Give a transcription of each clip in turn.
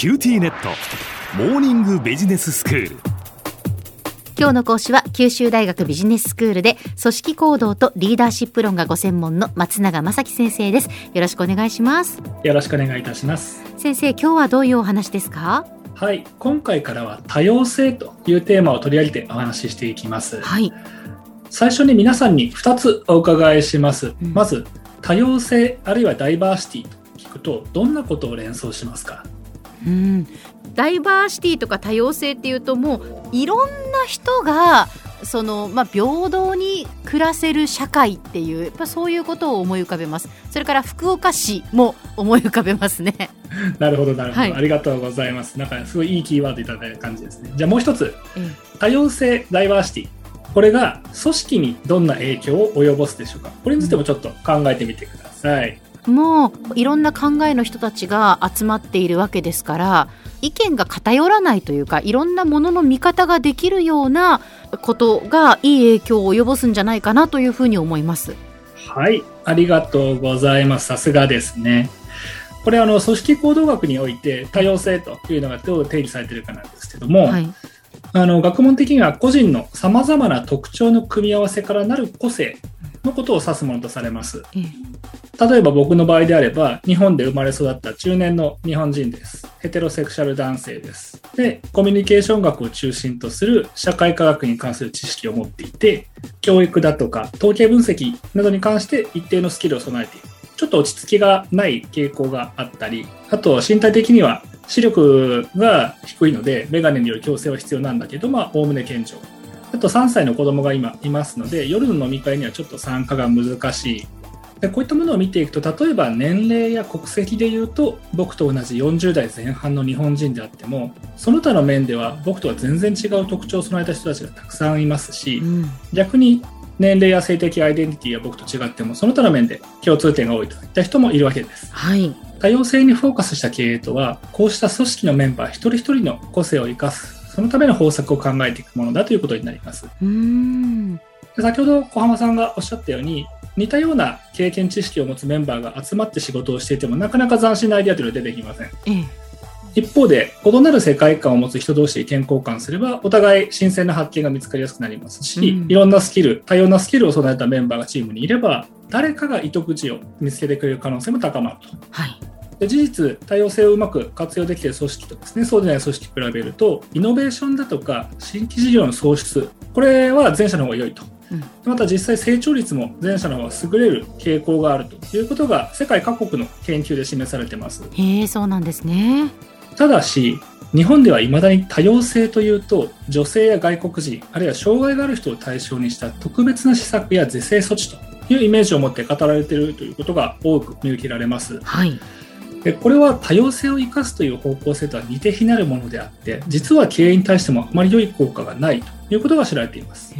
QTnet。モーニングビジネススクール。今日の講師は九州大学ビジネススクールで組織行動とリーダーシップ論がご専門の松永正樹先生です。よろしくお願いします。よろしくお願いいたします。先生今日はどういうお話ですか？はい今回からは多様性というテーマを取り上げてお話ししていきます。はい。最初に皆さんに2つお伺いします、うん。まず多様性あるいはダイバーシティと聞くとどんなことを連想しますか？うん。ダイバーシティとか多様性っていうともういろんな人がそのまあ平等に暮らせる社会っていうやっぱそういうことを思い浮かべます。それから福岡市も思い浮かべますね。なるほどなるほど、はい。ありがとうございます。なんかすごいいいキーワードいただいた感じですね。じゃあもう一つ。え多様性ダイバーシティ。これが組織にどんな影響を及ぼすでしょうか。これについてもちょっと考えてみてください、えもういろんな考えの人たちが集まっているわけですから意見が偏らないというかいろんなものの見方ができるようなことがいい影響を及ぼすんじゃないかなというふうに思います。はい、ありがとうございます。さすがですね。これあの組織行動学において多様性というのがどう定義されているかなんですけども、はい、あの学問的には個人のさまざまな特徴の組み合わせからなる個性のことを指すものとされます。ええ例えば僕の場合であれば日本で生まれ育った中年の日本人です。ヘテロセクシャル男性です。で、コミュニケーション学を中心とする社会科学に関する知識を持っていて、教育だとか統計分析などに関して一定のスキルを備えている。ちょっと落ち着きがない傾向があったり、あと身体的には視力が低いので、メガネによる矯正は必要なんだけど、まあ、おおむね健常。あと3歳の子供が今いますので、夜の飲み会にはちょっと参加が難しい。でこういったものを見ていくと、例えば年齢や国籍で言うと、僕と同じ40代前半の日本人であっても、その他の面では僕とは全然違う特徴を備えた人たちがたくさんいますし、うん逆に年齢や性的アイデンティティは僕と違っても、その他の面で共通点が多いといった人もいるわけです。はい多様性にフォーカスした経営とは、こうした組織のメンバー一人一人の個性を生かす、そのための方策を考えていくものだということになります。うーんで先ほど小浜さんがおっしゃったように、似たような経験知識を持つメンバーが集まって仕事をしていても、なかなか斬新なアイデアというのは出てきません。ええ一方で、異なる世界観を持つ人同士で意見交換すれば、お互い新鮮な発見が見つかりやすくなりますし、うんいろんなスキル、多様なスキルを備えたメンバーがチームにいれば、誰かが糸口を見つけてくれる可能性も高まると。はいで事実、多様性をうまく活用できている組織とですね、そうでない組織と比べると、イノベーションだとか、新規事業の創出、これは前者の方が良いと。うんまた実際成長率も前者の方が優れる傾向があるということが世界各国の研究で示されています。へえそうなんですねただし、日本ではいまだに多様性というと、女性や外国人、あるいは障害がある人を対象にした特別な施策や是正措置というイメージを持って語られているということが多く見受けられます。はいでこれは多様性を生かすという方向性とは似て非なるものであって、実は経営に対してもあまり良い効果がないということが知られています。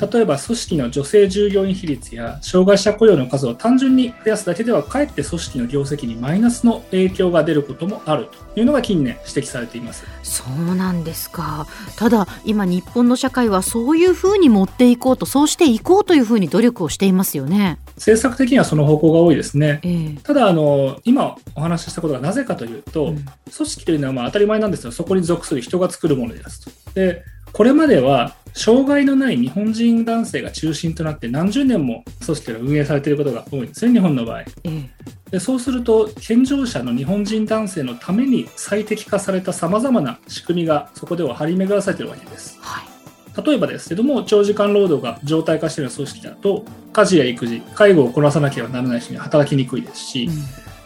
例えば組織の女性従業員比率や障害者雇用の数を単純に増やすだけではかえって組織の業績にマイナスの影響が出ることもあるというのが近年指摘されています。そうなんですかただ今日本の社会はそういうふうに持っていこうとそうしていこうというふうに努力をしていますよね政策的にはその方向が多いですね。ええただあの、今お話ししたことがなぜかというと、うん組織というのはまあ当たり前なんですが、そこに属する人が作るものですと。で、これまでは、障害のない日本人男性が中心となって何十年も組織が運営されていることが多いんですね、日本の場合。ええでそうすると、健常者の日本人男性のために最適化されたさまざまな仕組みがそこでは張り巡らされているわけです。はい例えばですけども、長時間労働が常態化している組織だと、家事や育児、介護をこなさなければならない人に働きにくいですし、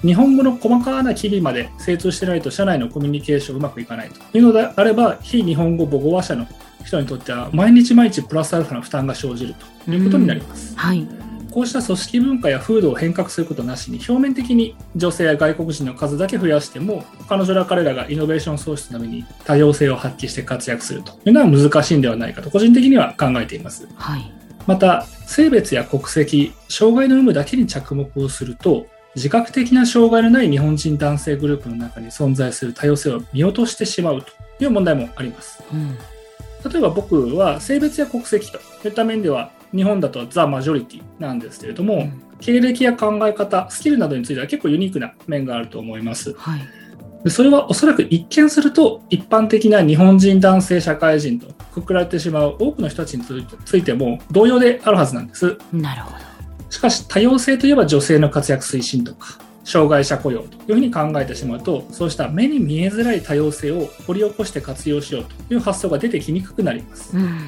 日本語の細かな機微まで精通してないと社内のコミュニケーションうまくいかないというのであれば、非日本語母語話者の人にとっては、毎日毎日プラスアルファの負担が生じるということになります。はいこうした組織文化や風土を変革することなしに、表面的に女性や外国人の数だけ増やしても、彼女ら彼らがイノベーション創出のために多様性を発揮して活躍するというのは難しいんではないかと、個人的には考えています。はいまた、性別や国籍、障害の有無だけに着目をすると、自覚的な障害のない日本人男性グループの中に存在する多様性を見落としてしまうという問題もあります。うん例えば僕は性別や国籍といった面では日本だとザ・マジョリティなんですけれども、うん経歴や考え方、スキルなどについては結構ユニークな面があると思います。はいでそれはおそらく一見すると一般的な日本人男性社会人とくくられてしまう多くの人たちについても同様であるはずなんです。なるほど。しかし多様性といえば女性の活躍推進とか障害者雇用というふうに考えてしまうとそうした目に見えづらい多様性を掘り起こして活用しようという発想が出てきにくくなります。うん。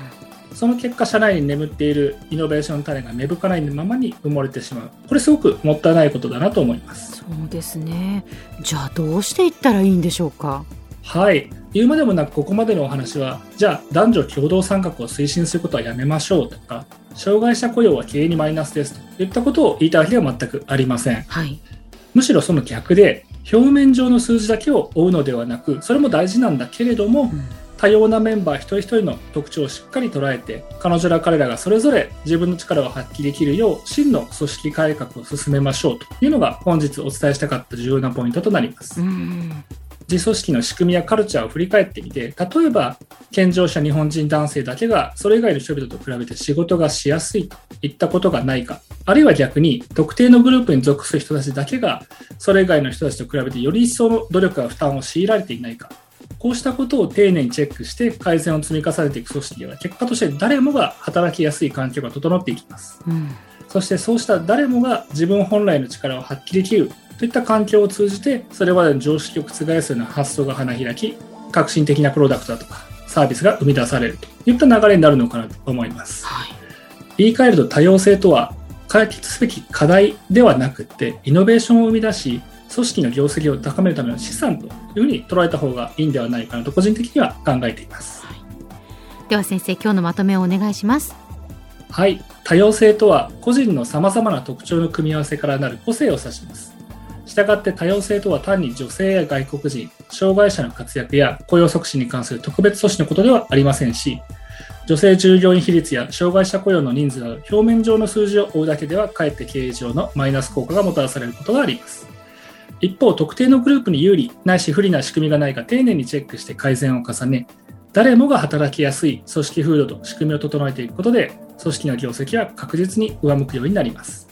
その結果、社内に眠っているイノベーションの種が芽吹かないままに埋もれてしまう。これすごくもったいないことだなと思います。そうですね。じゃあどうしていったらいいんでしょうか？はい。言うまでもなく、ここまでのお話は、じゃあ男女共同参画を推進することはやめましょうとか、障害者雇用は経営にマイナスですといったことを言いたわけでは全くありません。はい。むしろその逆で、表面上の数字だけを追うのではなく、それも大事なんだけれども、うん多様なメンバー一人一人の特徴をしっかり捉えて彼女ら彼らがそれぞれ自分の力を発揮できるよう真の組織改革を進めましょうというのが本日お伝えしたかった重要なポイントとなりますうん。自組織の仕組みやカルチャーを振り返ってみて例えば健常者日本人男性だけがそれ以外の人々と比べて仕事がしやすいといったことがないかあるいは逆に特定のグループに属する人たちだけがそれ以外の人たちと比べてより一層の努力や負担を強いられていないかこうしたことを丁寧にチェックして改善を積み重ねていく組織では結果として誰もが働きやすい環境が整っていきますうん。そしてそうした誰もが自分本来の力を発揮できるといった環境を通じてそれまでの常識を覆すような発想が花開き革新的なプロダクトだとかサービスが生み出されるといった流れになるのかなと思いますはい。言い換えると多様性とは解決すべき課題ではなくってイノベーションを生み出し組織の業績を高めるための資産というふうに捉えた方がいいんではないかなと個人的には考えていますでは先生今日のまとめをお願いします。はい、多様性とは個人のさまざまな特徴の組み合わせからなる個性を指します。したがって多様性とは単に女性や外国人、障害者の活躍や雇用促進に関する特別措置のことではありませんし、女性従業員比率や障害者雇用の人数など表面上の数字を追うだけではかえって経営上のマイナス効果がもたらされることがあります。一方、特定のグループに有利ないし不利な仕組みがないか丁寧にチェックして改善を重ね、誰もが働きやすい組織風土と仕組みを整えていくことで、組織の業績は確実に上向くようになります。